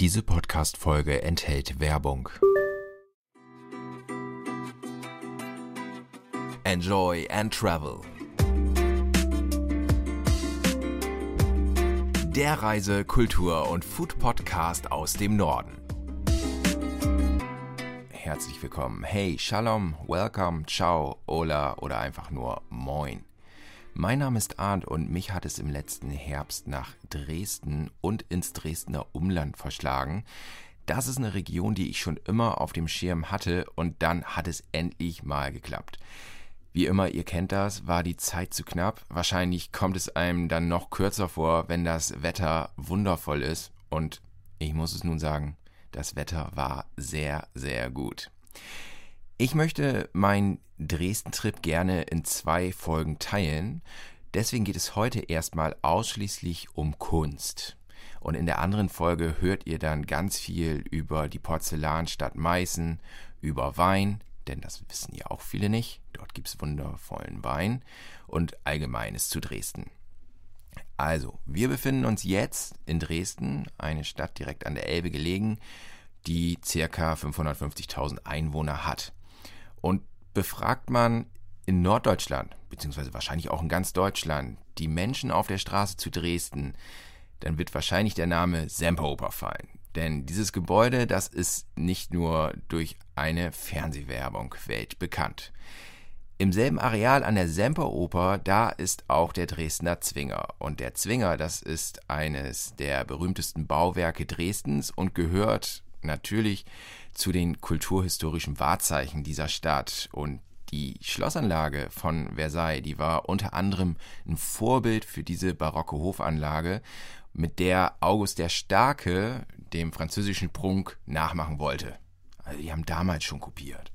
Diese Podcast-Folge enthält Werbung. Enjoy and Travel. Der Reise-, Kultur- und Food-Podcast aus dem Norden. Herzlich willkommen. Hey, Shalom, Welcome, Ciao, Hola oder einfach nur Moin. Mein Name ist Arndt und mich hat es im letzten Herbst nach Dresden und ins Dresdner Umland verschlagen. Das ist eine Region, die ich schon immer auf dem Schirm hatte und dann hat es endlich mal geklappt. Wie immer, ihr kennt das, war die Zeit zu knapp. Wahrscheinlich kommt es einem dann noch kürzer vor, wenn das Wetter wundervoll ist. Und ich muss es nun sagen, das Wetter war sehr, sehr gut. Ich möchte meinen Dresden-Trip gerne in zwei Folgen teilen. Deswegen geht es heute erstmal ausschließlich um Kunst. Und in der anderen Folge hört ihr dann ganz viel über die Porzellanstadt Meißen, über Wein, denn das wissen ja auch viele nicht. Dort gibt es wundervollen Wein und Allgemeines zu Dresden. Also, wir befinden uns jetzt in Dresden, eine Stadt direkt an der Elbe gelegen, die ca. 550.000 Einwohner hat. Und befragt man in Norddeutschland, beziehungsweise wahrscheinlich auch in ganz Deutschland, die Menschen auf der Straße zu Dresden, dann wird wahrscheinlich der Name Semperoper fallen. Denn dieses Gebäude, das ist nicht nur durch eine Fernsehwerbung weltbekannt. Im selben Areal an der Semperoper, da ist auch der Dresdner Zwinger. Und der Zwinger, das ist eines der berühmtesten Bauwerke Dresdens und gehört natürlich zu den kulturhistorischen Wahrzeichen dieser Stadt und die Schlossanlage von Versailles, die war unter anderem ein Vorbild für diese barocke Hofanlage, mit der August der Starke dem französischen Prunk nachmachen wollte. Also die haben damals schon kopiert.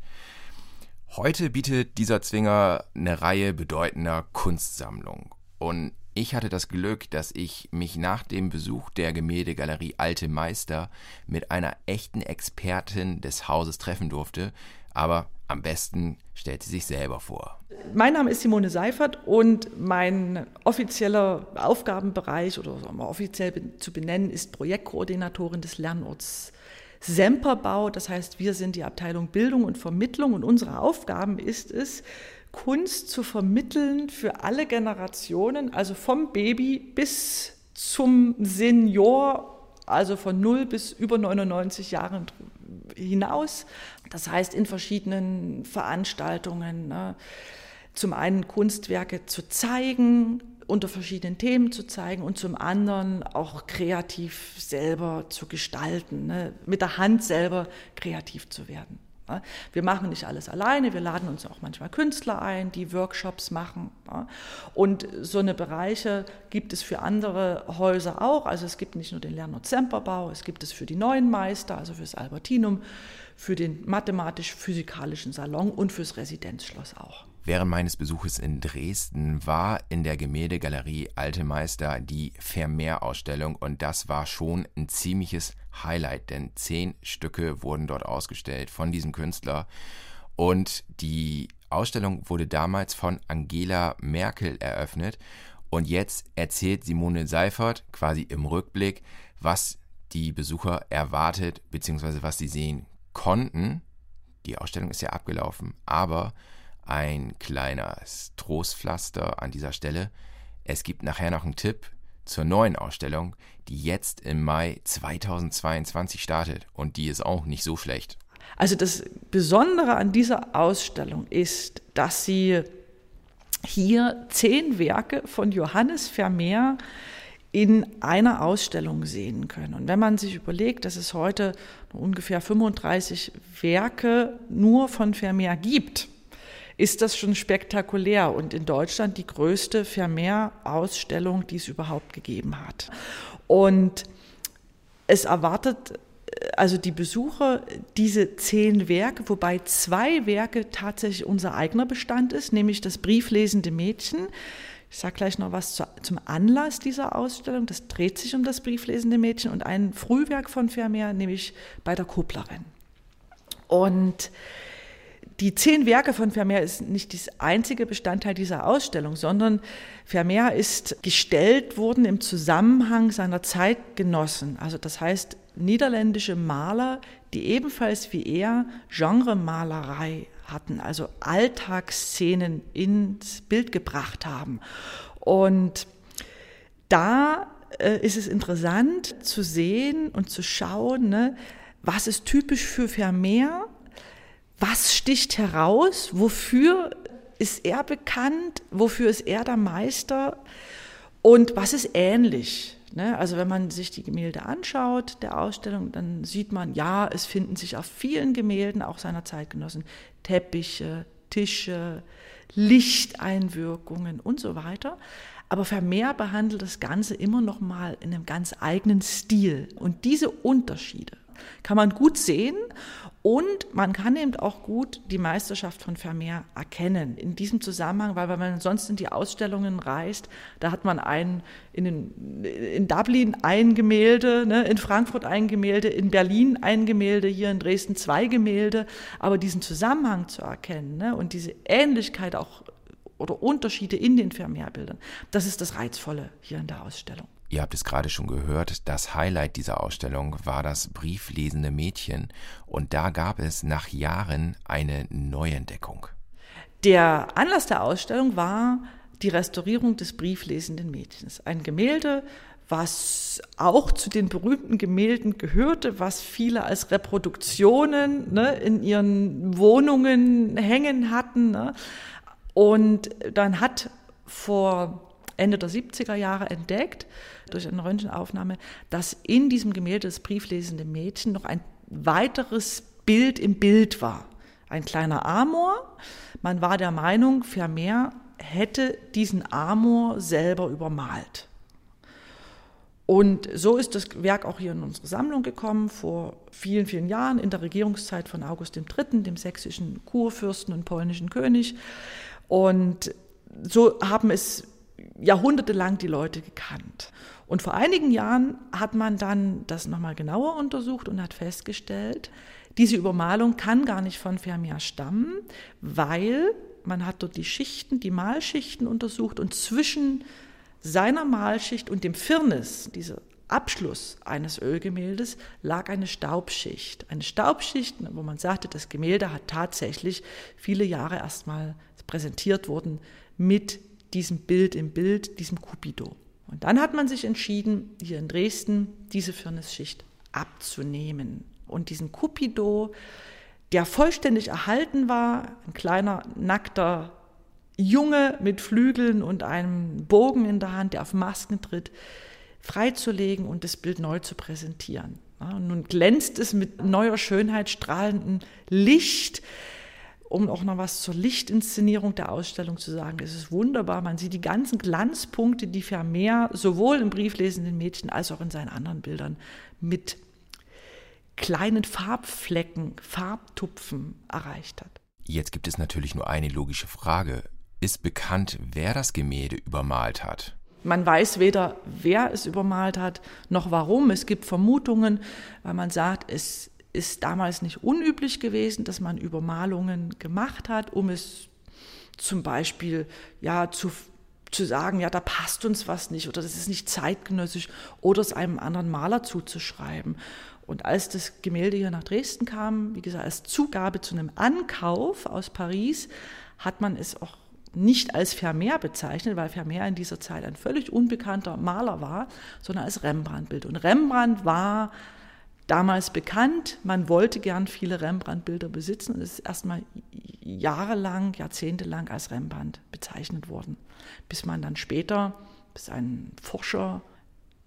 Heute bietet dieser Zwinger eine Reihe bedeutender Kunstsammlungen. Und ich hatte das Glück, dass ich mich nach dem Besuch der Gemäldegalerie Alte Meister mit einer echten Expertin des Hauses treffen durfte, aber am besten stellt sie sich selber vor. Mein Name ist Simone Seifert und mein offizieller Aufgabenbereich oder offiziell zu benennen ist Projektkoordinatorin des Lernorts Semperbau. Das heißt, wir sind die Abteilung Bildung und Vermittlung und unsere Aufgaben ist es, Kunst zu vermitteln für alle Generationen, also vom Baby bis zum Senior, also von 0 bis über 99 Jahren hinaus. Das heißt, in verschiedenen Veranstaltungen ne, zum einen Kunstwerke zu zeigen, unter verschiedenen Themen zu zeigen und zum anderen auch kreativ selber zu gestalten, ne, mit der Hand selber kreativ zu werden. Wir machen nicht alles alleine, wir laden uns auch manchmal Künstler ein, die Workshops machen. Und so eine Bereiche gibt es für andere Häuser auch. Also es gibt nicht nur den Lerner Zemperbau, es gibt es für die neuen Meister, also fürs Albertinum, für den mathematisch-physikalischen Salon und fürs Residenzschloss auch. Während meines Besuches in Dresden war in der Gemäldegalerie Alte Meister die Vermeer-Ausstellung und das war schon ein ziemliches Highlight, denn zehn Stücke wurden dort ausgestellt von diesem Künstler und die Ausstellung wurde damals von Angela Merkel eröffnet und jetzt erzählt Simone Seifert quasi im Rückblick, was die Besucher erwartet bzw. was sie sehen konnten. Die Ausstellung ist ja abgelaufen, aber ein kleines Trostpflaster an dieser Stelle. Es gibt nachher noch einen Tipp zur neuen Ausstellung, die jetzt im Mai 2022 startet und die ist auch nicht so schlecht. Also das Besondere an dieser Ausstellung ist, dass sie hier zehn Werke von Johannes Vermeer in einer Ausstellung sehen können. Und wenn man sich überlegt, dass es heute ungefähr 35 Werke nur von Vermeer gibt, ist das schon spektakulär und in Deutschland die größte Vermeer-Ausstellung, die es überhaupt gegeben hat. Und es erwartet also die Besucher diese zehn Werke, wobei zwei Werke tatsächlich unser eigener Bestand ist, nämlich das brieflesende Mädchen. Ich sage gleich noch was zu, zum Anlass dieser Ausstellung. Das dreht sich um das brieflesende Mädchen und ein Frühwerk von Vermeer, nämlich bei der Kupplerin. Und Die zehn Werke von Vermeer ist nicht das einzige Bestandteil dieser Ausstellung, sondern Vermeer ist gestellt worden im Zusammenhang seiner Zeitgenossen. Also das heißt, niederländische Maler, die ebenfalls wie er Genremalerei hatten, also Alltagsszenen ins Bild gebracht haben. Und da äh, ist es interessant zu sehen und zu schauen, ne, was ist typisch für Vermeer, was sticht heraus, wofür ist er bekannt, wofür ist er der Meister und was ist ähnlich. Ne? Also wenn man sich die Gemälde anschaut der Ausstellung, dann sieht man, ja, es finden sich auf vielen Gemälden auch seiner Zeitgenossen Teppiche, Tische, Lichteinwirkungen und so weiter. Aber Vermeer behandelt das Ganze immer noch mal in einem ganz eigenen Stil. Und diese Unterschiede kann man gut sehen und man kann eben auch gut die Meisterschaft von Vermeer erkennen in diesem Zusammenhang, weil wenn man sonst in die Ausstellungen reist, da hat man ein, in, den, in Dublin ein Gemälde, ne, in Frankfurt ein Gemälde, in Berlin ein Gemälde, hier in Dresden zwei Gemälde, aber diesen Zusammenhang zu erkennen ne, und diese Ähnlichkeit auch oder Unterschiede in den Vermehrbildern. Das ist das Reizvolle hier in der Ausstellung. Ihr habt es gerade schon gehört, das Highlight dieser Ausstellung war das brieflesende Mädchen und da gab es nach Jahren eine Neuentdeckung. Der Anlass der Ausstellung war die Restaurierung des brieflesenden Mädchens. Ein Gemälde, was auch zu den berühmten Gemälden gehörte, was viele als Reproduktionen ne, in ihren Wohnungen hängen hatten. Ne. Und dann hat vor Ende der 70er Jahre entdeckt, durch eine Röntgenaufnahme, dass in diesem Gemälde das brieflesende Mädchen noch ein weiteres Bild im Bild war. Ein kleiner Amor. Man war der Meinung, Vermeer hätte diesen Amor selber übermalt. Und so ist das Werk auch hier in unsere Sammlung gekommen, vor vielen, vielen Jahren, in der Regierungszeit von August III., dem sächsischen Kurfürsten und polnischen König. Und so haben es jahrhundertelang die Leute gekannt. Und vor einigen Jahren hat man dann das nochmal genauer untersucht und hat festgestellt, diese Übermalung kann gar nicht von Vermeer stammen, weil man hat dort die Schichten, die Malschichten untersucht und zwischen seiner Malschicht und dem Firnis, dieser Abschluss eines Ölgemäldes, lag eine Staubschicht. Eine Staubschicht, wo man sagte, das Gemälde hat tatsächlich viele Jahre erstmal präsentiert worden mit diesem Bild im Bild, diesem Cupido. Und dann hat man sich entschieden, hier in Dresden diese Firnisschicht abzunehmen und diesen Cupido, der vollständig erhalten war, ein kleiner nackter Junge mit Flügeln und einem Bogen in der Hand, der auf Masken tritt, freizulegen und das Bild neu zu präsentieren. und nun glänzt es mit neuer Schönheit, strahlendem Licht um auch noch was zur Lichtinszenierung der Ausstellung zu sagen. Es ist wunderbar. Man sieht die ganzen Glanzpunkte, die Vermeer sowohl im brieflesenden Mädchen als auch in seinen anderen Bildern mit kleinen Farbflecken, Farbtupfen erreicht hat. Jetzt gibt es natürlich nur eine logische Frage. Ist bekannt, wer das Gemälde übermalt hat? Man weiß weder, wer es übermalt hat, noch warum. Es gibt Vermutungen, weil man sagt, es ist damals nicht unüblich gewesen, dass man Übermalungen gemacht hat, um es zum Beispiel ja zu, zu sagen, ja, da passt uns was nicht oder das ist nicht zeitgenössisch oder es einem anderen Maler zuzuschreiben. Und als das Gemälde hier nach Dresden kam, wie gesagt, als Zugabe zu einem Ankauf aus Paris, hat man es auch nicht als Vermeer bezeichnet, weil Vermeer in dieser Zeit ein völlig unbekannter Maler war, sondern als Rembrandt-Bild. Und Rembrandt war damals bekannt. Man wollte gern viele Rembrandt-Bilder besitzen und ist erstmal jahrelang, jahrzehntelang als Rembrandt bezeichnet worden, bis man dann später, bis ein Forscher,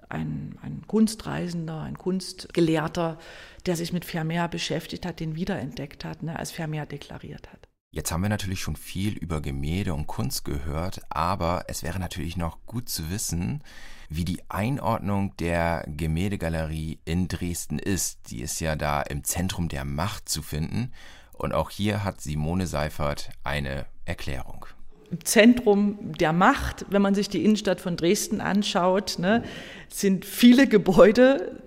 ein, ein Kunstreisender, ein Kunstgelehrter, der sich mit Vermeer beschäftigt hat, den wiederentdeckt hat, ne, als Vermeer deklariert hat. Jetzt haben wir natürlich schon viel über Gemälde und Kunst gehört, aber es wäre natürlich noch gut zu wissen, wie die Einordnung der Gemäldegalerie in Dresden ist. Die ist ja da im Zentrum der Macht zu finden. Und auch hier hat Simone Seifert eine Erklärung. Zentrum der Macht, wenn man sich die Innenstadt von Dresden anschaut, ne, sind viele Gebäude,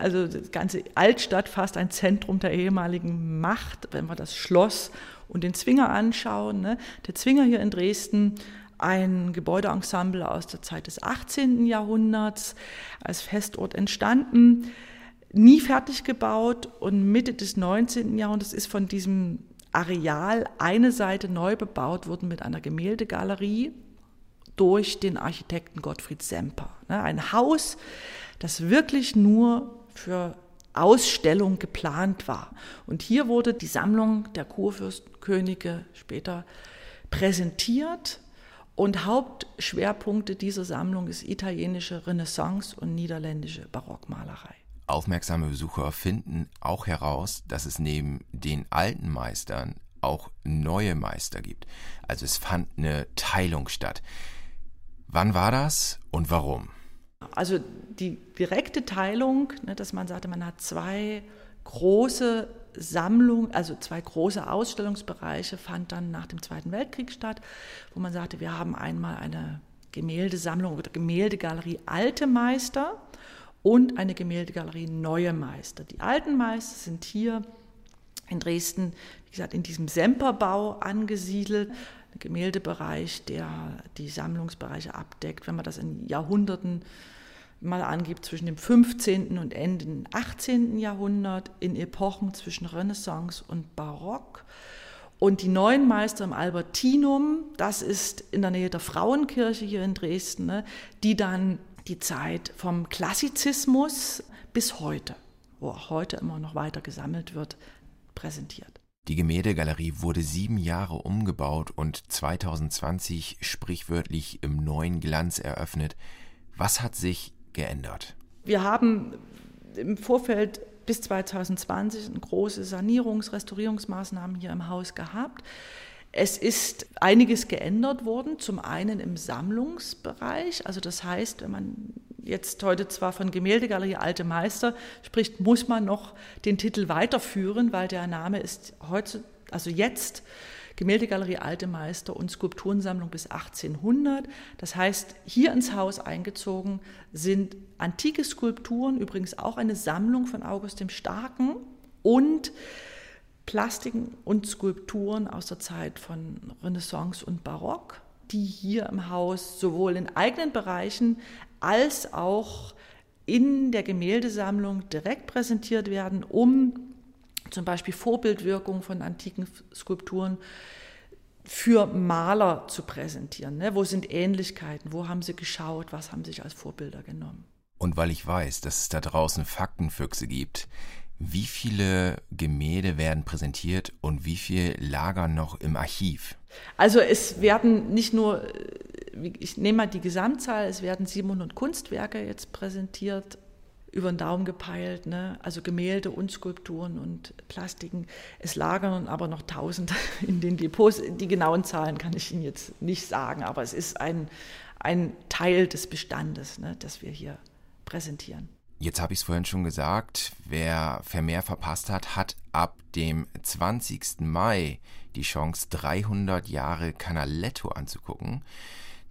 also die ganze Altstadt fast ein Zentrum der ehemaligen Macht, wenn wir das Schloss und den Zwinger anschauen, ne? der Zwinger hier in Dresden, ein Gebäudeensemble aus der Zeit des 18. Jahrhunderts, als Festort entstanden, nie fertig gebaut und Mitte des 19. Jahrhunderts ist von diesem Areal eine Seite neu bebaut worden mit einer Gemäldegalerie durch den Architekten Gottfried Semper. Ne? Ein Haus, das wirklich nur für Ausstellung geplant war. Und hier wurde die Sammlung der Kurfürstenkönige später präsentiert. Und Hauptschwerpunkte dieser Sammlung ist italienische Renaissance und niederländische Barockmalerei. Aufmerksame Besucher finden auch heraus, dass es neben den alten Meistern auch neue Meister gibt. Also es fand eine Teilung statt. Wann war das und warum? Also die direkte Teilung, ne, dass man sagte, man hat zwei große Sammlungen, also zwei große Ausstellungsbereiche, fand dann nach dem Zweiten Weltkrieg statt, wo man sagte, wir haben einmal eine Gemäldesammlung oder Gemäldegalerie Alte Meister und eine Gemäldegalerie Neue Meister. Die alten Meister sind hier in Dresden, wie gesagt, in diesem Semperbau angesiedelt. Gemäldebereich, der die Sammlungsbereiche abdeckt, wenn man das in Jahrhunderten mal angibt, zwischen dem 15. und Ende des 18. Jahrhundert, in Epochen zwischen Renaissance und Barock. Und die neuen Meister im Albertinum, das ist in der Nähe der Frauenkirche hier in Dresden, ne, die dann die Zeit vom Klassizismus bis heute, wo auch heute immer noch weiter gesammelt wird, präsentiert. Die Gemäldegalerie wurde sieben Jahre umgebaut und 2020 sprichwörtlich im neuen Glanz eröffnet. Was hat sich geändert? Wir haben im Vorfeld bis 2020 große Sanierungs-, Restaurierungsmaßnahmen hier im Haus gehabt. Es ist einiges geändert worden, zum einen im Sammlungsbereich. Also das heißt, wenn man jetzt heute zwar von Gemäldegalerie Alte Meister spricht, muss man noch den Titel weiterführen, weil der Name ist heute, also jetzt Gemäldegalerie Alte Meister und Skulpturensammlung bis 1800. Das heißt, hier ins Haus eingezogen sind antike Skulpturen, übrigens auch eine Sammlung von August dem Starken und Plastiken und Skulpturen aus der Zeit von Renaissance und Barock, die hier im Haus sowohl in eigenen Bereichen als auch in der Gemäldesammlung direkt präsentiert werden, um zum Beispiel Vorbildwirkung von antiken Skulpturen für Maler zu präsentieren. Ne? Wo sind Ähnlichkeiten? Wo haben sie geschaut? Was haben sie sich als Vorbilder genommen? Und weil ich weiß, dass es da draußen Faktenfüchse gibt, wie viele Gemälde werden präsentiert und wie viel lagern noch im Archiv? Also es werden nicht nur, äh, ich nehme mal die Gesamtzahl, es werden 700 Kunstwerke jetzt präsentiert, über den Daumen gepeilt, ne? also Gemälde und Skulpturen und Plastiken. Es lagern aber noch tausend in den Depots. Die genauen Zahlen kann ich Ihnen jetzt nicht sagen, aber es ist ein, ein Teil des Bestandes, ne, das wir hier präsentieren. Jetzt habe ich es vorhin schon gesagt, wer Vermehr verpasst hat, hat ab dem 20. Mai die Chance, 300 Jahre Canaletto anzugucken.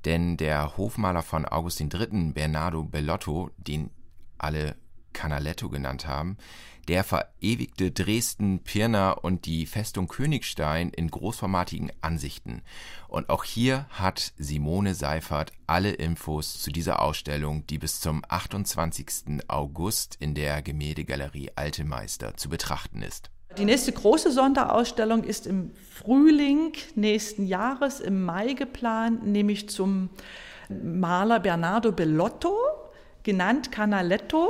Denn der Hofmaler von Augustin III., Bernardo Bellotto, den alle Canaletto genannt haben, der verewigte Dresden, Pirna und die Festung Königstein in großformatigen Ansichten. Und auch hier hat Simone Seifert alle Infos zu dieser Ausstellung, die bis zum 28. August in der Gemäldegalerie Alte Meister zu betrachten ist. Die nächste große Sonderausstellung ist im Frühling nächsten Jahres, im Mai geplant, nämlich zum Maler Bernardo Bellotto, genannt Canaletto,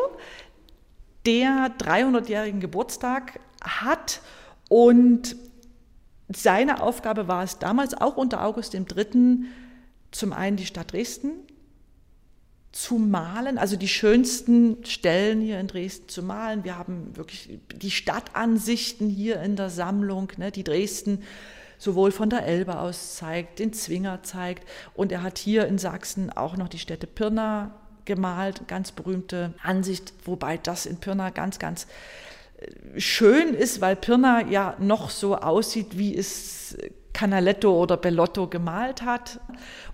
der 300-jährigen Geburtstag hat und seine Aufgabe war es damals auch unter August III. zum einen die Stadt Dresden zu malen, also die schönsten Stellen hier in Dresden zu malen. Wir haben wirklich die Stadtansichten hier in der Sammlung, ne, die Dresden sowohl von der Elbe aus zeigt, den Zwinger zeigt. Und er hat hier in Sachsen auch noch die Städte Pirna gemalt, ganz berühmte Ansicht, wobei das in Pirna ganz, ganz äh, schön ist, weil Pirna ja noch so aussieht, wie es Canaletto oder Bellotto gemalt hat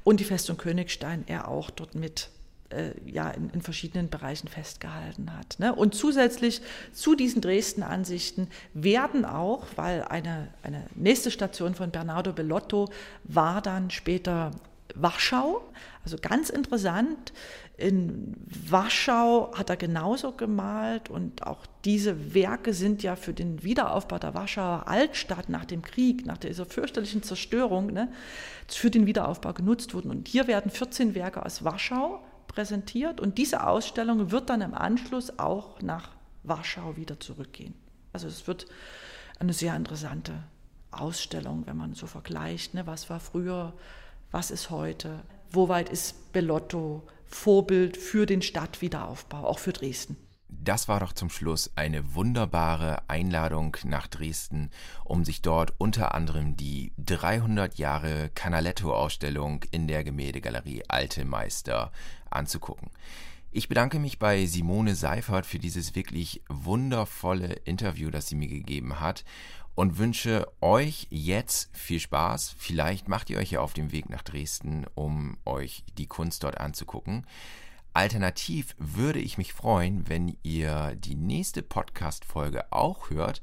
und die Festung Königstein er auch dort mit äh, ja, in, in, verschiedenen Bereichen festgehalten hat. Ne? Und zusätzlich zu diesen Dresden-Ansichten werden auch, weil eine, eine nächste Station von Bernardo Bellotto war dann später Warschau. Also ganz interessant. In Warschau hat er genauso gemalt und auch diese Werke sind ja für den Wiederaufbau der Warschauer Altstadt nach dem Krieg, nach dieser fürchterlichen Zerstörung, ne, für den Wiederaufbau genutzt worden. Und hier werden 14 Werke aus Warschau präsentiert und diese Ausstellung wird dann im Anschluss auch nach Warschau wieder zurückgehen. Also es wird eine sehr interessante Ausstellung, wenn man so vergleicht, ne, was war früher, was ist heute, wo weit ist Bellotto Vorbild für den Stadtwiederaufbau, auch für Dresden. Das war doch zum Schluss eine wunderbare Einladung nach Dresden, um sich dort unter anderem die 300 Jahre Canaletto-Ausstellung in der Gemäldegalerie Alte Meister anzugucken. Ich bedanke mich bei Simone Seifert für dieses wirklich wundervolle Interview, das sie mir gegeben hat und wünsche euch jetzt viel Spaß. Vielleicht macht ihr euch ja auf den Weg nach Dresden, um euch die Kunst dort anzugucken. Alternativ würde ich mich freuen, wenn ihr die nächste Podcast-Folge auch hört,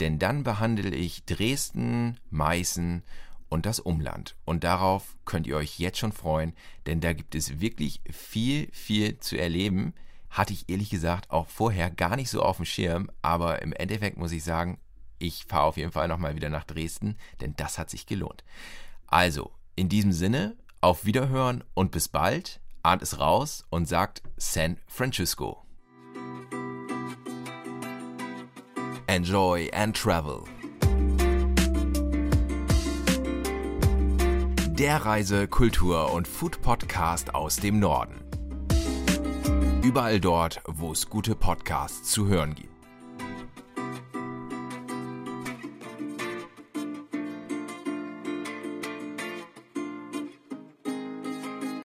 denn dann behandle ich Dresden, Meißen und das Umland. Und darauf könnt ihr euch jetzt schon freuen, denn da gibt es wirklich viel, viel zu erleben. Hatte ich ehrlich gesagt auch vorher gar nicht so auf dem Schirm, aber im Endeffekt muss ich sagen, ich fahre auf jeden Fall nochmal wieder nach Dresden, denn das hat sich gelohnt. Also, in diesem Sinne, auf Wiederhören und bis bald. Arndt ist raus und sagt San Francisco. Enjoy and travel. Der Reise-, Kultur- und Food-Podcast aus dem Norden. Überall dort, wo es gute Podcasts zu hören gibt.